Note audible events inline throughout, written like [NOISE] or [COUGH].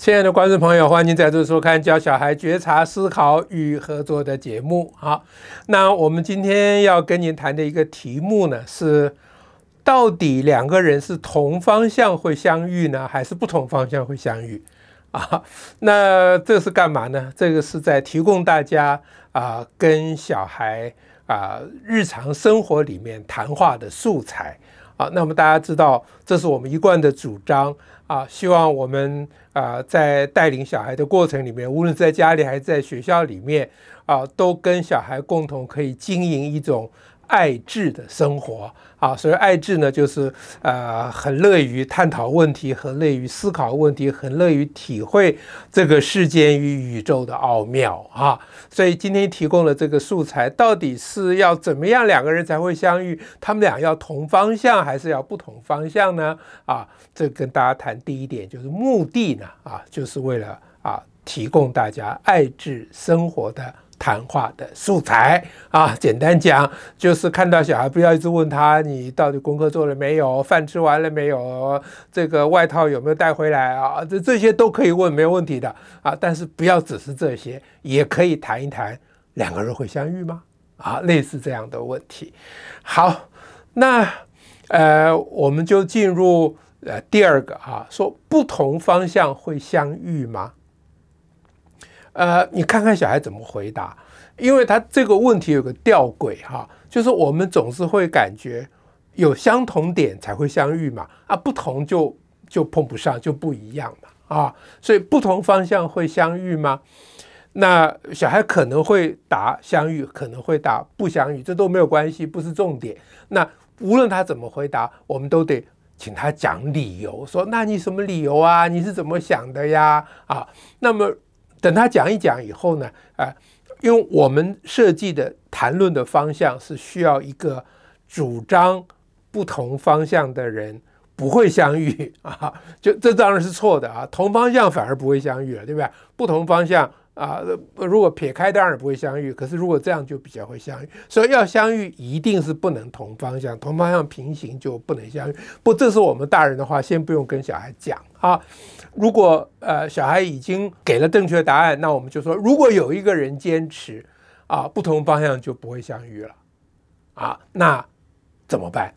亲爱的观众朋友，欢迎再度收看《教小孩觉察、思考与合作》的节目。好，那我们今天要跟您谈的一个题目呢，是到底两个人是同方向会相遇呢，还是不同方向会相遇？啊，那这是干嘛呢？这个是在提供大家啊，跟小孩啊日常生活里面谈话的素材。啊，那么大家知道，这是我们一贯的主张。啊，希望我们啊，在带领小孩的过程里面，无论在家里还是在学校里面，啊，都跟小孩共同可以经营一种爱智的生活啊，所以爱智呢，就是呃很乐于探讨问题，很乐于思考问题，很乐于体会这个世间与宇宙的奥妙啊。所以今天提供了这个素材，到底是要怎么样两个人才会相遇？他们俩要同方向，还是要不同方向呢？啊，这跟大家谈第一点，就是目的呢，啊，就是为了啊提供大家爱智生活的。谈话的素材啊，简单讲就是看到小孩不要一直问他，你到底功课做了没有，饭吃完了没有，这个外套有没有带回来啊？这这些都可以问，没有问题的啊。但是不要只是这些，也可以谈一谈两个人会相遇吗？啊，类似这样的问题。好，那呃，我们就进入呃第二个啊，说不同方向会相遇吗？呃，你看看小孩怎么回答，因为他这个问题有个吊诡哈，就是我们总是会感觉有相同点才会相遇嘛，啊，不同就就碰不上，就不一样嘛，啊，所以不同方向会相遇吗？那小孩可能会答相遇，可能会答不相遇，这都没有关系，不是重点。那无论他怎么回答，我们都得请他讲理由，说那你什么理由啊？你是怎么想的呀？啊，那么。等他讲一讲以后呢，啊，因为我们设计的谈论的方向是需要一个主张不同方向的人不会相遇 [LAUGHS] 啊，就这当然是错的啊，同方向反而不会相遇了，对不对？不同方向。啊，如果撇开当然不会相遇，可是如果这样就比较会相遇。所以要相遇一定是不能同方向，同方向平行就不能相遇。不，这是我们大人的话，先不用跟小孩讲啊。如果呃小孩已经给了正确答案，那我们就说，如果有一个人坚持啊，不同方向就不会相遇了啊，那怎么办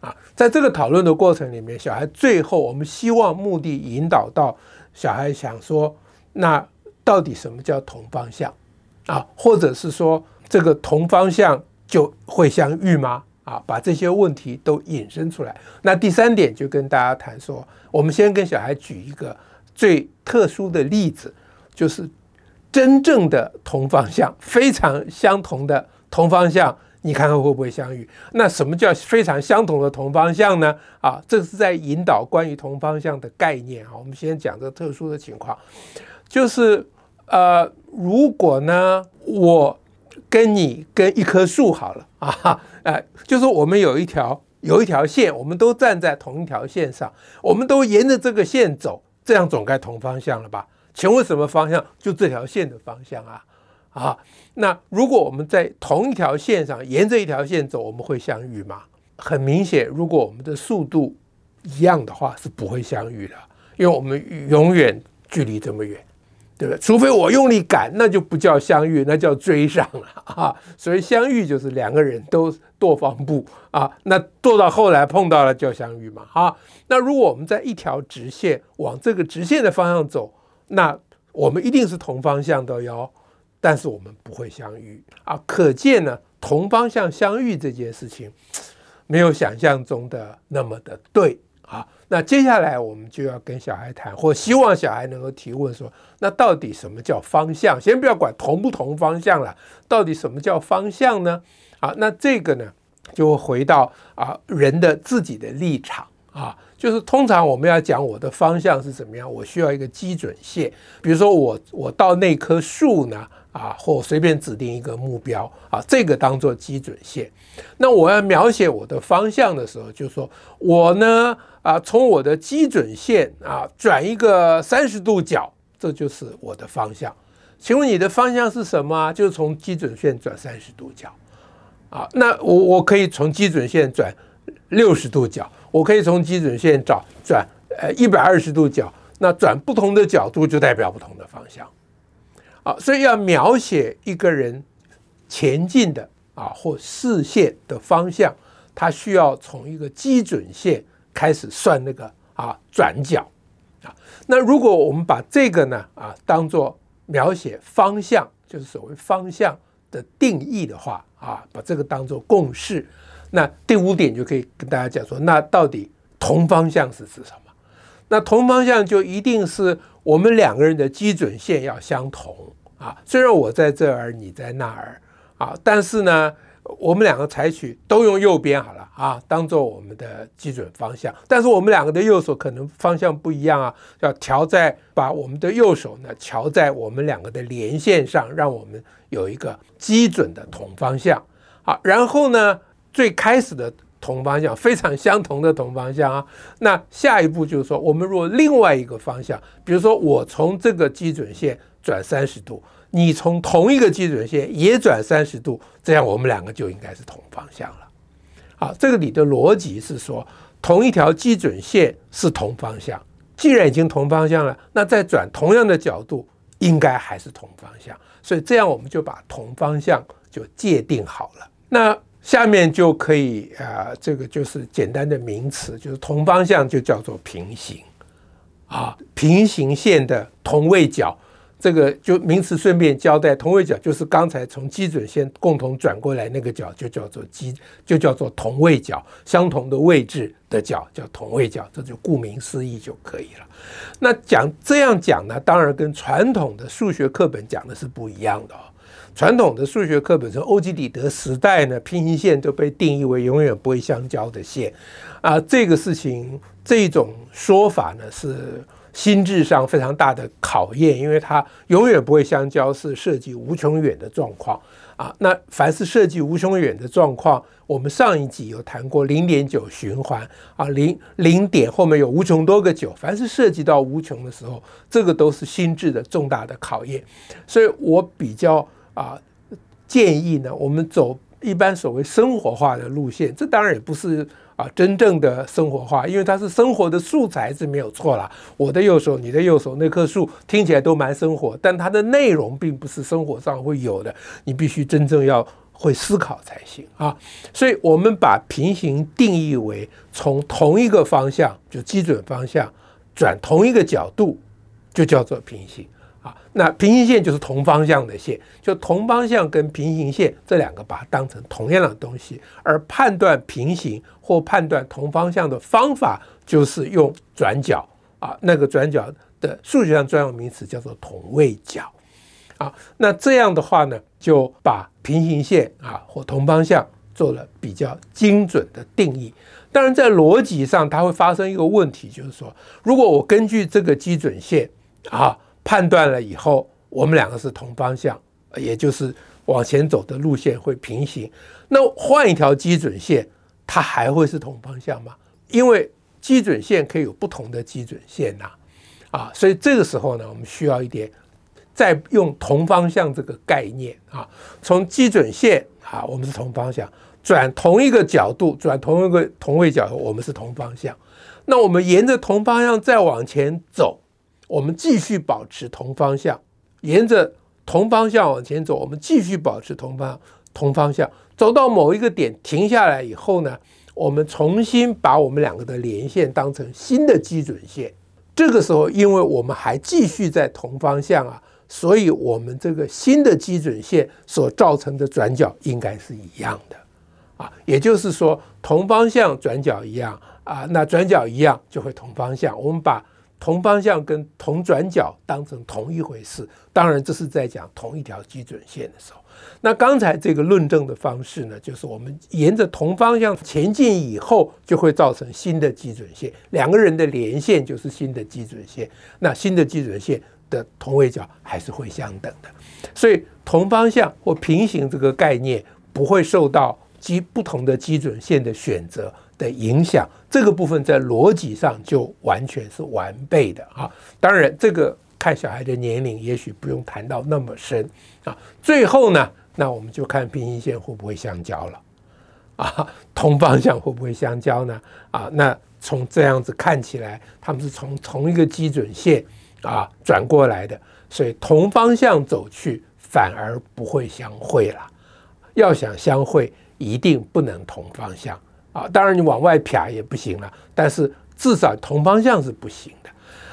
啊？在这个讨论的过程里面，小孩最后我们希望目的引导到小孩想说那。到底什么叫同方向啊？或者是说这个同方向就会相遇吗？啊，把这些问题都引申出来。那第三点就跟大家谈说，我们先跟小孩举一个最特殊的例子，就是真正的同方向，非常相同的同方向，你看看会不会相遇？那什么叫非常相同的同方向呢？啊，这是在引导关于同方向的概念啊。我们先讲这特殊的情况。就是呃，如果呢，我跟你跟一棵树好了啊，呃，[LAUGHS] 就是我们有一条有一条线，我们都站在同一条线上，我们都沿着这个线走，这样总该同方向了吧？请问什么方向？就这条线的方向啊啊！那如果我们在同一条线上，沿着一条线走，我们会相遇吗？很明显，如果我们的速度一样的话，是不会相遇的，因为我们永远距离这么远。对？除非我用力赶，那就不叫相遇，那叫追上了啊！所以相遇就是两个人都踱方步啊，那踱到后来碰到了叫相遇嘛啊！那如果我们在一条直线往这个直线的方向走，那我们一定是同方向的哟，但是我们不会相遇啊！可见呢，同方向相遇这件事情没有想象中的那么的对。啊，那接下来我们就要跟小孩谈，或希望小孩能够提问说：那到底什么叫方向？先不要管同不同方向了，到底什么叫方向呢？啊，那这个呢，就回到啊人的自己的立场啊，就是通常我们要讲我的方向是怎么样，我需要一个基准线，比如说我我到那棵树呢。啊，或随便指定一个目标啊，这个当做基准线。那我要描写我的方向的时候，就说我呢啊，从我的基准线啊转一个三十度角，这就是我的方向。请问你的方向是什么？就是从基准线转三十度角啊。那我我可以从基准线转六十度角，我可以从基准线找转呃一百二十度角。那转不同的角度就代表不同的方向。啊，所以要描写一个人前进的啊或视线的方向，他需要从一个基准线开始算那个啊转角啊。那如果我们把这个呢啊当做描写方向，就是所谓方向的定义的话啊，把这个当做共识，那第五点就可以跟大家讲说，那到底同方向是指什么？那同方向就一定是我们两个人的基准线要相同啊。虽然我在这儿，你在那儿啊，但是呢，我们两个采取都用右边好了啊，当做我们的基准方向。但是我们两个的右手可能方向不一样啊，要调在把我们的右手呢调在我们两个的连线上，让我们有一个基准的同方向。好，然后呢，最开始的。同方向非常相同的同方向啊，那下一步就是说，我们如果另外一个方向，比如说我从这个基准线转三十度，你从同一个基准线也转三十度，这样我们两个就应该是同方向了。好，这个里的逻辑是说，同一条基准线是同方向，既然已经同方向了，那再转同样的角度应该还是同方向，所以这样我们就把同方向就界定好了。那下面就可以啊，这个就是简单的名词，就是同方向就叫做平行啊，平行线的同位角，这个就名词顺便交代，同位角就是刚才从基准线共同转过来那个角，就叫做基，就叫做同位角，相同的位置的角叫同位角，这就顾名思义就可以了。那讲这样讲呢，当然跟传统的数学课本讲的是不一样的哦。传统的数学课本中欧几里得时代呢，平行线都被定义为永远不会相交的线，啊，这个事情这种说法呢是心智上非常大的考验，因为它永远不会相交是涉及无穷远的状况啊。那凡是涉及无穷远的状况，我们上一集有谈过零点九循环啊，零零点后面有无穷多个九，凡是涉及到无穷的时候，这个都是心智的重大的考验，所以我比较。啊，建议呢，我们走一般所谓生活化的路线，这当然也不是啊真正的生活化，因为它是生活的素材是没有错啦。我的右手，你的右手，那棵树听起来都蛮生活，但它的内容并不是生活上会有的，你必须真正要会思考才行啊。所以我们把平行定义为从同一个方向，就基准方向转同一个角度，就叫做平行。那平行线就是同方向的线，就同方向跟平行线这两个把它当成同样的东西，而判断平行或判断同方向的方法就是用转角啊，那个转角的数学上专用名词叫做同位角啊。那这样的话呢，就把平行线啊或同方向做了比较精准的定义。当然，在逻辑上它会发生一个问题，就是说，如果我根据这个基准线啊。判断了以后，我们两个是同方向，也就是往前走的路线会平行。那换一条基准线，它还会是同方向吗？因为基准线可以有不同的基准线呐，啊，所以这个时候呢，我们需要一点再用同方向这个概念啊，从基准线啊，我们是同方向，转同一个角度，转同一个同位角，我们是同方向。那我们沿着同方向再往前走。我们继续保持同方向，沿着同方向往前走。我们继续保持同方同方向，走到某一个点停下来以后呢，我们重新把我们两个的连线当成新的基准线。这个时候，因为我们还继续在同方向啊，所以我们这个新的基准线所造成的转角应该是一样的啊。也就是说，同方向转角一样啊，那转角一样就会同方向。我们把同方向跟同转角当成同一回事，当然这是在讲同一条基准线的时候。那刚才这个论证的方式呢，就是我们沿着同方向前进以后，就会造成新的基准线，两个人的连线就是新的基准线。那新的基准线的同位角还是会相等的，所以同方向或平行这个概念不会受到基不同的基准线的选择的影响，这个部分在逻辑上就完全是完备的啊。当然，这个看小孩的年龄，也许不用谈到那么深啊。最后呢，那我们就看平行线会不会相交了啊？同方向会不会相交呢？啊，那从这样子看起来，他们是从同一个基准线啊转过来的，所以同方向走去，反而不会相会了。要想相会，一定不能同方向啊！当然你往外撇也不行了，但是至少同方向是不行的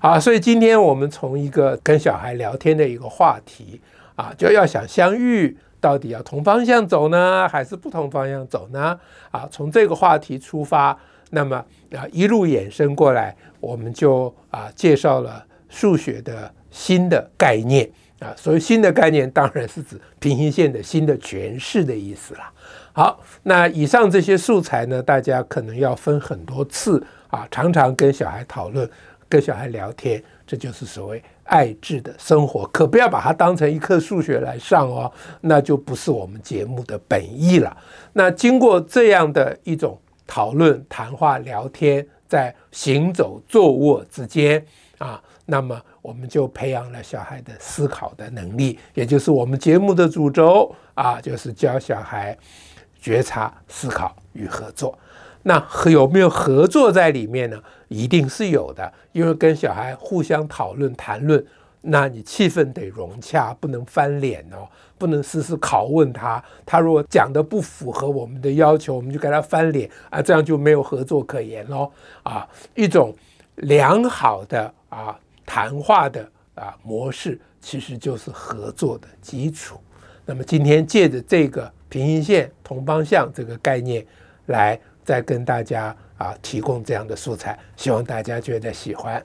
啊！所以今天我们从一个跟小孩聊天的一个话题啊，就要想相遇，到底要同方向走呢，还是不同方向走呢？啊，从这个话题出发。那么啊，一路衍生过来，我们就啊介绍了数学的新的概念啊。所谓新的概念，当然是指平行线的新的诠释的意思啦。好，那以上这些素材呢，大家可能要分很多次啊，常常跟小孩讨论，跟小孩聊天，这就是所谓爱智的生活。可不要把它当成一课数学来上哦，那就不是我们节目的本意了。那经过这样的一种。讨论、谈话、聊天，在行走、坐卧之间啊，那么我们就培养了小孩的思考的能力，也就是我们节目的主轴啊，就是教小孩觉察、思考与合作。那有没有合作在里面呢？一定是有的，因为跟小孩互相讨论、谈论。那你气氛得融洽，不能翻脸哦，不能时时拷问他。他如果讲的不符合我们的要求，我们就给他翻脸啊，这样就没有合作可言喽啊。一种良好的啊谈话的啊模式，其实就是合作的基础。那么今天借着这个平行线同方向这个概念，来再跟大家啊提供这样的素材，希望大家觉得喜欢。